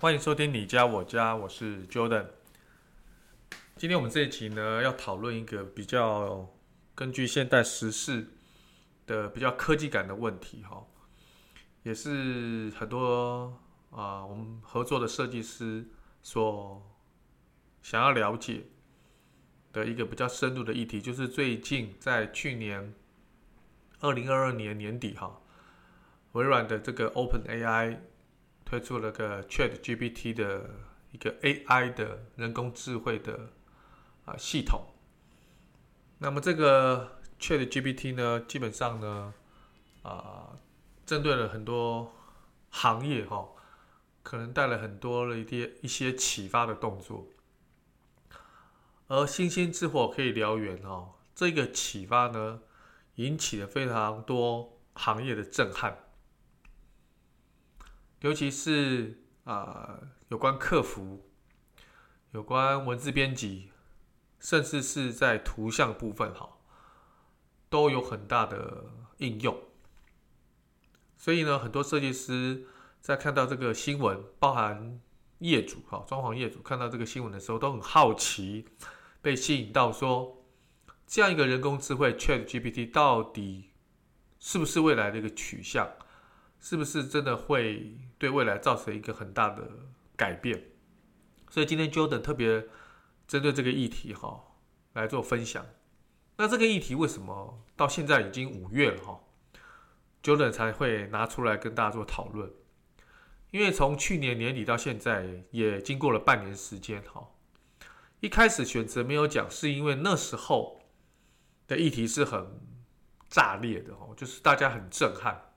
欢迎收听你家我家，我是 Jordan。今天我们这一集呢，要讨论一个比较根据现代时事的比较科技感的问题哈，也是很多啊我们合作的设计师所想要了解的一个比较深入的议题，就是最近在去年二零二二年年底哈，微软的这个 OpenAI 推出了个 ChatGPT 的一个 AI 的人工智慧的。啊，系统。那么这个 ChatGPT 呢，基本上呢，啊，针对了很多行业哈、哦，可能带来很多的一些一些启发的动作。而星星之火可以燎原哦，这个启发呢，引起了非常多行业的震撼，尤其是啊，有关客服，有关文字编辑。甚至是在图像部分，哈，都有很大的应用。所以呢，很多设计师在看到这个新闻，包含业主哈，装潢业主看到这个新闻的时候，都很好奇，被吸引到说，这样一个人工智慧 ChatGPT 到底是不是未来的一个取向？是不是真的会对未来造成一个很大的改变？所以今天 Jordan 特别。针对这个议题哈，来做分享。那这个议题为什么到现在已经五月了哈，Jordan 才会拿出来跟大家做讨论？因为从去年年底到现在，也经过了半年时间哈。一开始选择没有讲，是因为那时候的议题是很炸裂的哦，就是大家很震撼，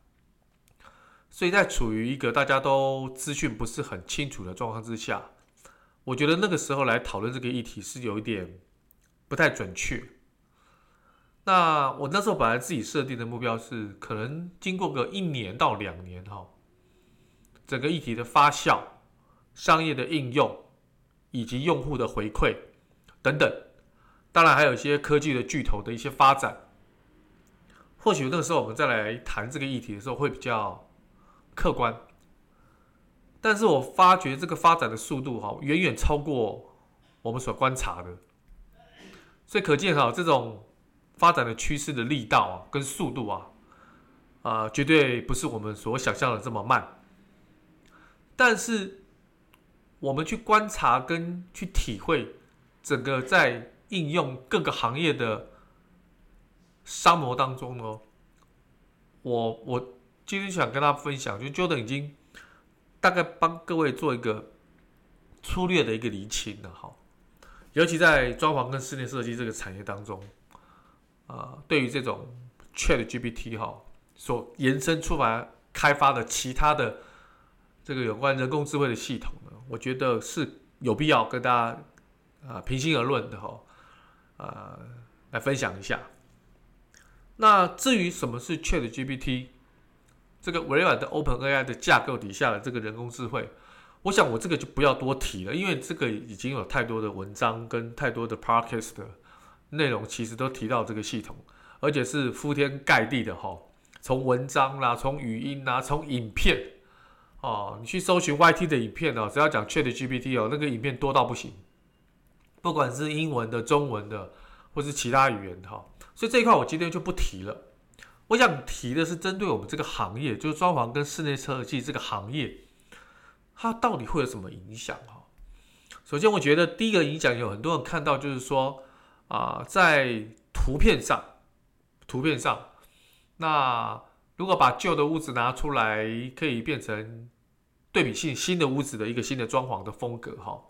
所以在处于一个大家都资讯不是很清楚的状况之下。我觉得那个时候来讨论这个议题是有一点不太准确。那我那时候本来自己设定的目标是，可能经过个一年到两年哈，整个议题的发酵、商业的应用以及用户的回馈等等，当然还有一些科技的巨头的一些发展，或许那个时候我们再来谈这个议题的时候会比较客观。但是我发觉这个发展的速度哈，远远超过我们所观察的，所以可见哈，这种发展的趋势的力道啊，跟速度啊，啊，绝对不是我们所想象的这么慢。但是我们去观察跟去体会整个在应用各个行业的商模当中呢，我我今天想跟大家分享，就 Jordan 已经。大概帮各位做一个粗略的一个厘清了哈，尤其在装潢跟室内设计这个产业当中，啊，对于这种 ChatGPT 哈所延伸出来开发的其他的这个有关人工智慧的系统呢，我觉得是有必要跟大家啊平心而论的哈，啊来分享一下。那至于什么是 ChatGPT？这个微软的 OpenAI 的架构底下的这个人工智慧，我想我这个就不要多提了，因为这个已经有太多的文章跟太多的 podcast 的内容，其实都提到这个系统，而且是铺天盖地的哈。从文章啦，从语音啦，从影片哦，你去搜寻 YT 的影片哦，只要讲 ChatGPT 哦，那个影片多到不行，不管是英文的、中文的，或是其他语言哈。所以这一块我今天就不提了。我想提的是针对我们这个行业，就是装潢跟室内设计这个行业，它到底会有什么影响？哈，首先我觉得第一个影响有很多人看到，就是说啊，在图片上，图片上，那如果把旧的屋子拿出来，可以变成对比性新的屋子的一个新的装潢的风格，哈，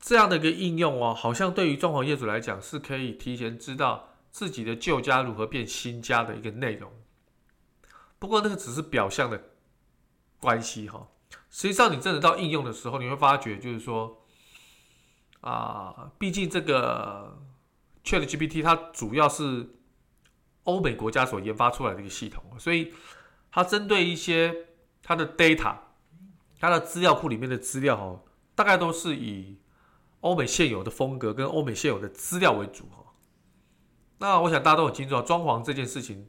这样的一个应用哦，好像对于装潢业主来讲是可以提前知道。自己的旧家如何变新家的一个内容，不过那个只是表象的关系哈。实际上，你真的到应用的时候，你会发觉就是说，啊，毕竟这个 ChatGPT 它主要是欧美国家所研发出来的一个系统，所以它针对一些它的 data，它的资料库里面的资料哈，大概都是以欧美现有的风格跟欧美现有的资料为主哈。那我想大家都很清楚啊，装潢这件事情，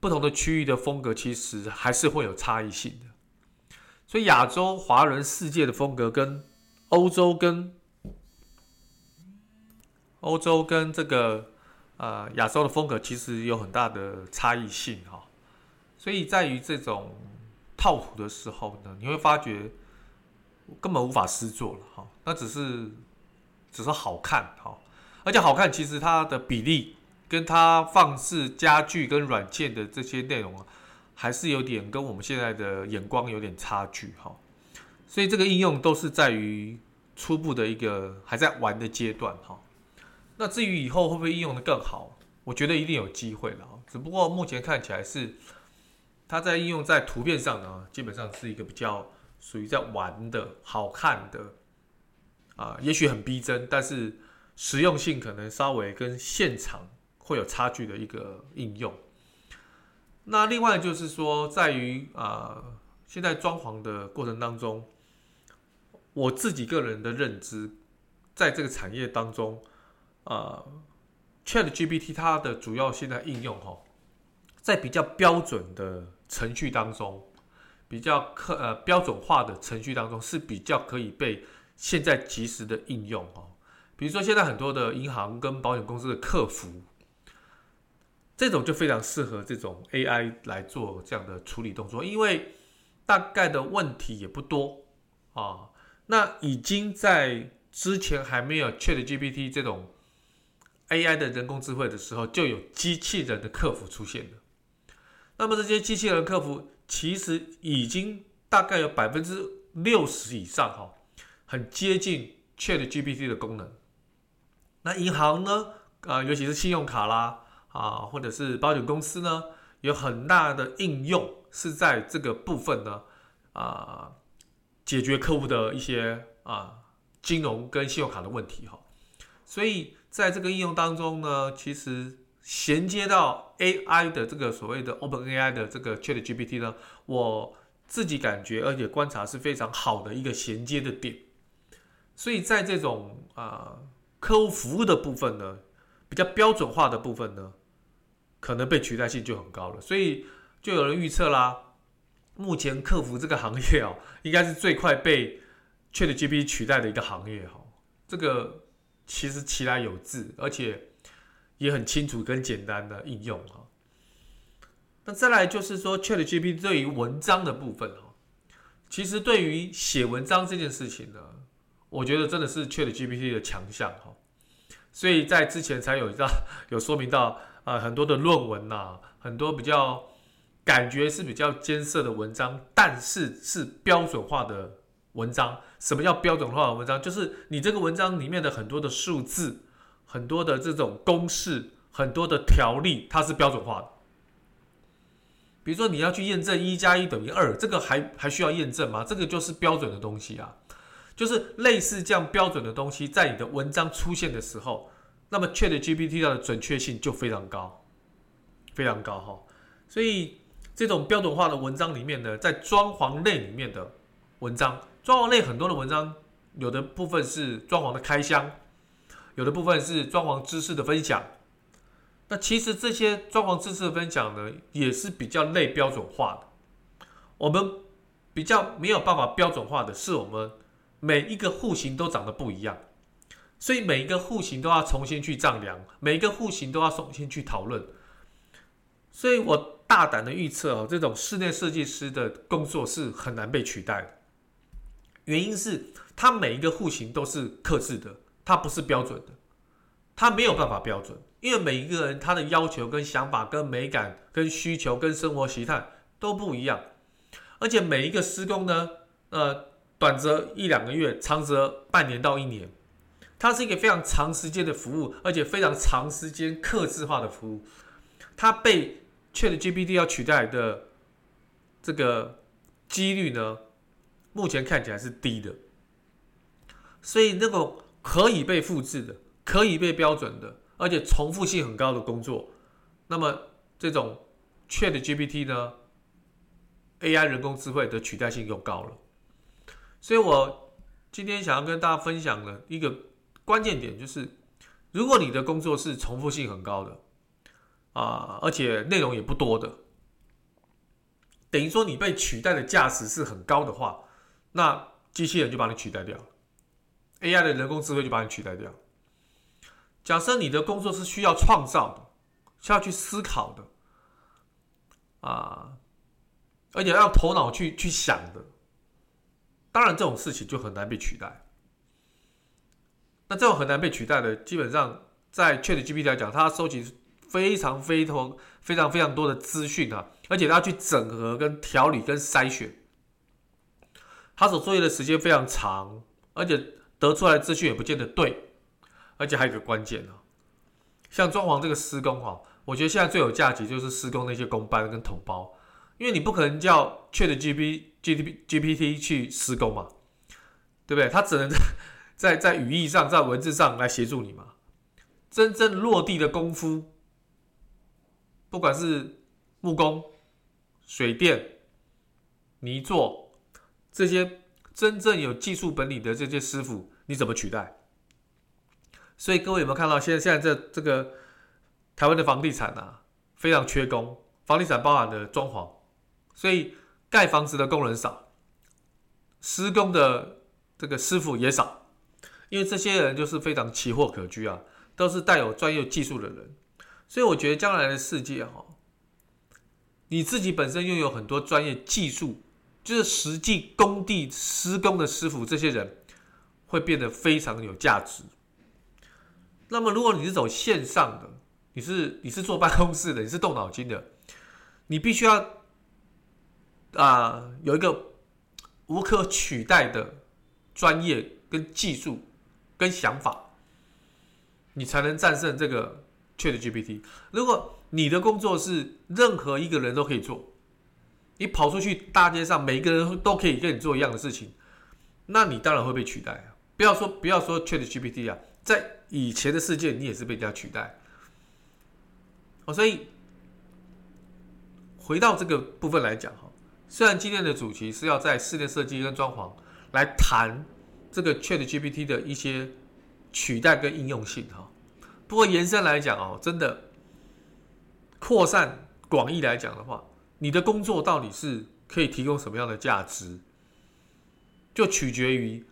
不同的区域的风格其实还是会有差异性的。所以亚洲华人世界的风格跟欧洲跟欧洲跟这个呃亚洲的风格其实有很大的差异性哈。所以在于这种套图的时候呢，你会发觉根本无法施作了哈。那只是只是好看哈，而且好看其实它的比例。跟它放置家具跟软件的这些内容啊，还是有点跟我们现在的眼光有点差距哈。所以这个应用都是在于初步的一个还在玩的阶段哈。那至于以后会不会应用得更好，我觉得一定有机会了。只不过目前看起来是它在应用在图片上呢，基本上是一个比较属于在玩的好看的啊，也许很逼真，但是实用性可能稍微跟现场。会有差距的一个应用。那另外就是说，在于啊、现在装潢的过程当中，我自己个人的认知，在这个产业当中，啊、，ChatGPT 它的主要现在应用哈，在比较标准的程序当中，比较客呃标准化的程序当中是比较可以被现在及时的应用哦。比如说现在很多的银行跟保险公司的客服。这种就非常适合这种 AI 来做这样的处理动作，因为大概的问题也不多啊。那已经在之前还没有 ChatGPT 这种 AI 的人工智慧的时候，就有机器人的客服出现了。那么这些机器人客服其实已经大概有百分之六十以上哈，很接近 ChatGPT 的功能。那银行呢？啊，尤其是信用卡啦。啊，或者是保险公司呢，有很大的应用是在这个部分呢，啊，解决客户的一些啊金融跟信用卡的问题哈。所以在这个应用当中呢，其实衔接到 AI 的这个所谓的 OpenAI 的这个 ChatGPT 呢，我自己感觉而且观察是非常好的一个衔接的点。所以在这种啊客户服务的部分呢，比较标准化的部分呢。可能被取代性就很高了，所以就有人预测啦，目前客服这个行业哦，应该是最快被 ChatGPT 取代的一个行业哈。这个其实其来有自，而且也很清楚跟简单的应用哈。那再来就是说 ChatGPT 对于文章的部分哈，其实对于写文章这件事情呢，我觉得真的是 ChatGPT 的强项哈。所以在之前才有一道有说明到。啊、呃，很多的论文呐、很多比较感觉是比较艰涩的文章，但是是标准化的文章。什么叫标准化的文章？就是你这个文章里面的很多的数字、很多的这种公式、很多的条例，它是标准化的。比如说你要去验证一加一等于二，这个还还需要验证吗？这个就是标准的东西啊，就是类似这样标准的东西，在你的文章出现的时候。那么 ChatGPT 的准确性就非常高，非常高哈。所以这种标准化的文章里面呢，在装潢类里面的文章，装潢类很多的文章，有的部分是装潢的开箱，有的部分是装潢知识的分享。那其实这些装潢知识的分享呢，也是比较类标准化的。我们比较没有办法标准化的是，我们每一个户型都长得不一样。所以每一个户型都要重新去丈量，每一个户型都要重新去讨论。所以我大胆的预测哦，这种室内设计师的工作是很难被取代的。原因是，他每一个户型都是客制的，它不是标准的，它没有办法标准，因为每一个人他的要求跟想法、跟美感、跟需求、跟生活习态都不一样，而且每一个施工呢，呃，短则一两个月，长则半年到一年。它是一个非常长时间的服务，而且非常长时间客制化的服务。它被 ChatGPT 要取代的这个几率呢，目前看起来是低的。所以那种可以被复制的、可以被标准的，而且重复性很高的工作，那么这种 ChatGPT 呢，AI 人工智慧的取代性又高了。所以我今天想要跟大家分享的一个关键点就是，如果你的工作是重复性很高的，啊，而且内容也不多的，等于说你被取代的价值是很高的话，那机器人就把你取代掉了，AI 的人工智慧就把你取代掉。假设你的工作是需要创造的，需要去思考的，啊，而且要头脑去去想的，当然这种事情就很难被取代。那这种很难被取代的，基本上在 ChatGPT 来讲，它收集非常非常非常非常多的资讯啊，而且它去整合、跟调理、跟筛选，它所作业的时间非常长，而且得出来的资讯也不见得对。而且还有一个关键啊，像装潢这个施工哈，我觉得现在最有价值就是施工那些工班跟统包，因为你不可能叫 ChatGPT GPT 去施工嘛，对不对？它只能在在语义上、在文字上来协助你嘛。真正落地的功夫，不管是木工、水电、泥作这些真正有技术本领的这些师傅，你怎么取代？所以各位有没有看到，现在现在这这个台湾的房地产啊，非常缺工。房地产包含的装潢，所以盖房子的工人少，施工的这个师傅也少，因为这些人就是非常奇货可居啊，都是带有专业技术的人。所以我觉得将来的世界哈，你自己本身拥有很多专业技术，就是实际工地施工的师傅，这些人会变得非常有价值。那么，如果你是走线上的，你是你是坐办公室的，你是动脑筋的，你必须要啊、有一个无可取代的专业跟技术跟想法，你才能战胜这个 ChatGPT。如果你的工作是任何一个人都可以做，你跑出去大街上，每一个人都可以跟你做一样的事情，那你当然会被取代啊！不要说不要说 ChatGPT 啊，在以前的世界，你也是被人家取代。哦，所以回到这个部分来讲哈，虽然今天的主题是要在室内设计跟装潢来谈这个 ChatGPT 的一些取代跟应用性哈，不过延伸来讲哦，真的扩散广义来讲的话，你的工作到底是可以提供什么样的价值，就取决于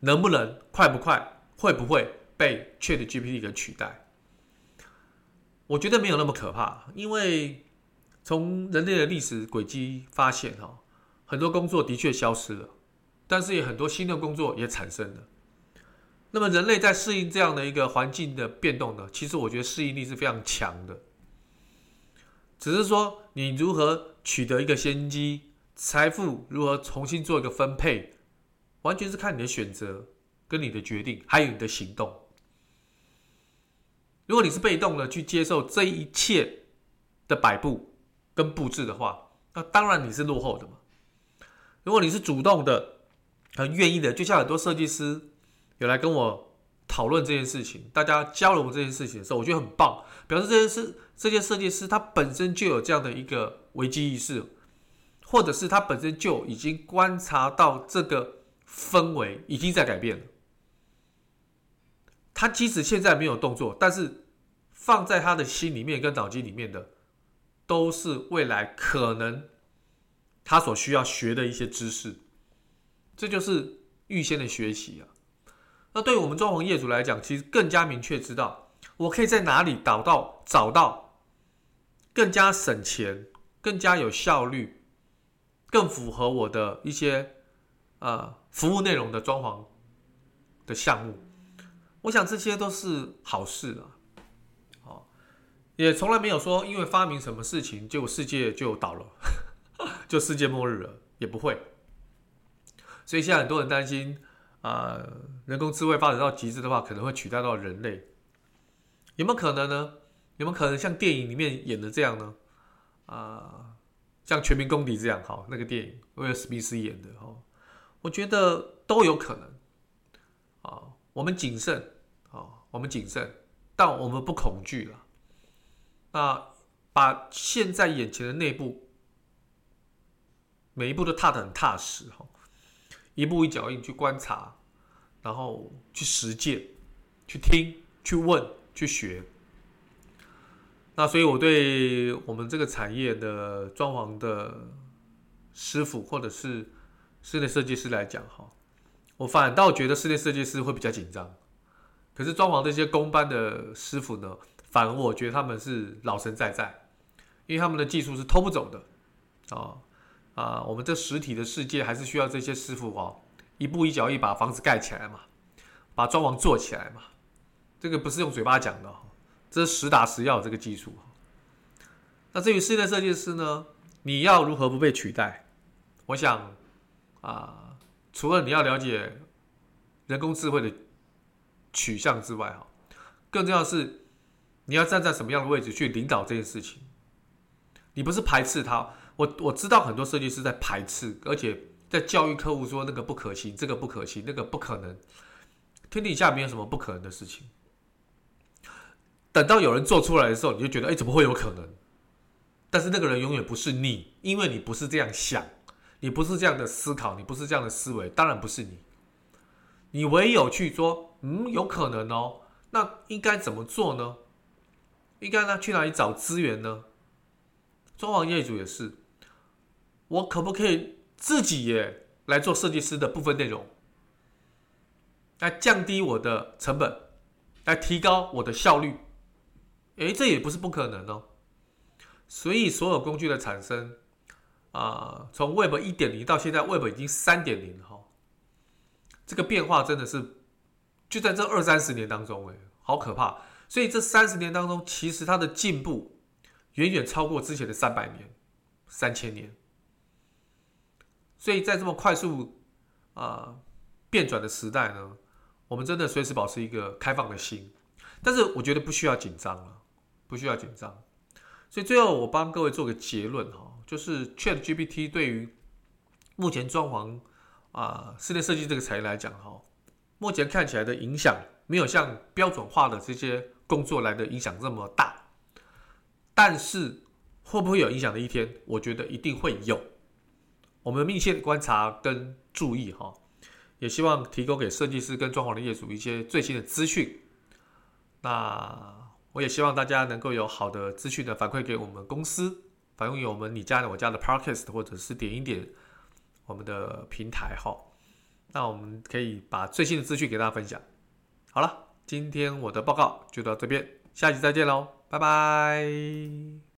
能不能、快不快、会不会。被 ChatGPT 给取代，我觉得没有那么可怕，因为从人类的历史轨迹发现，哈，很多工作的确消失了，但是也很多新的工作也产生了。那么人类在适应这样的一个环境的变动呢，其实我觉得适应力是非常强的，只是说你如何取得一个先机，财富如何重新做一个分配，完全是看你的选择跟你的决定，还有你的行动。如果你是被动的去接受这一切的摆布跟布置的话，那当然你是落后的嘛。如果你是主动的、很愿意的，就像很多设计师有来跟我讨论这件事情，大家交流这件事情的时候，我觉得很棒，表示这件事这些设计师他本身就有这样的一个危机意识，或者是他本身就已经观察到这个氛围已经在改变了。他即使现在没有动作，但是放在他的心里面跟脑筋里面的，都是未来可能他所需要学的一些知识。这就是预先的学习啊。那对我们装潢业主来讲，其实更加明确知道我可以在哪里找到找到更加省钱、更加有效率、更符合我的一些呃服务内容的装潢的项目。我想这些都是好事啊，哦，也从来没有说因为发明什么事情，结果世界就倒了，就世界末日了，也不会。所以现在很多人担心啊，人工智慧发展到极致的话，可能会取代到人类，有没有可能呢？有没有可能像电影里面演的这样呢？啊，像《全民公敌》这样哈，那个电影威尔史密斯演的哈，我觉得都有可能啊。我们谨慎啊，我们谨慎，但我们不恐惧了。那把现在眼前的内部每一步都踏得很踏实哈，一步一脚印去观察，然后去实践，去听，去问，去学。那所以，我对我们这个产业的装潢的师傅或者是室内设计师来讲，哈，我反倒觉得室内设计师会比较紧张。可是装潢这些工班的师傅呢，反而我觉得他们是老神在在，因为他们的技术是偷不走的。啊啊，我们这实体的世界还是需要这些师傅哦，一步一脚印把房子盖起来嘛，把装潢做起来嘛。这个不是用嘴巴讲的。这是实打实要有这个技术。那至于室内设计师呢？你要如何不被取代？我想啊，除了你要了解人工智慧的取向之外，哈，更重要的是你要站在什么样的位置去领导这件事情。你不是排斥他，我我知道很多设计师在排斥，而且在教育客户说那个不可行，这个不可行，那个不可能。天底下没有什么不可能的事情。等到有人做出来的时候，你就觉得，哎，怎么会有可能？但是那个人永远不是你，因为你不是这样想，你不是这样的思考，你不是这样的思维，当然不是你。你唯有去说，嗯，有可能哦，那应该怎么做呢？应该呢，去哪里找资源呢？装潢业主也是，我可不可以自己也来做设计师的部分内容，来降低我的成本，来提高我的效率？诶，这也不是不可能哦。所以，所有工具的产生啊，从 Web 一点零到现在 Web 已经三点零了哈，这个变化真的是就在这二三十年当中，诶，好可怕。所以这三十年当中，其实它的进步远远超过之前的三百年、三千年。所以在这么快速啊变转的时代呢，我们真的随时保持一个开放的心，但是我觉得不需要紧张了。不需要紧张，所以最后我帮各位做个结论哈，就是 ChatGPT 对于目前装潢啊室内设计这个产业来讲哈，目前看起来的影响没有像标准化的这些工作来的影响这么大，但是会不会有影响的一天？我觉得一定会有，我们密切观察跟注意哈，也希望提供给设计师跟装潢的业主一些最新的资讯。那。我也希望大家能够有好的资讯的反馈给我们公司，反映给我们你家的我家的 Podcast，或者是点一点我们的平台哈。那我们可以把最新的资讯给大家分享。好了，今天我的报告就到这边，下期再见喽，拜拜。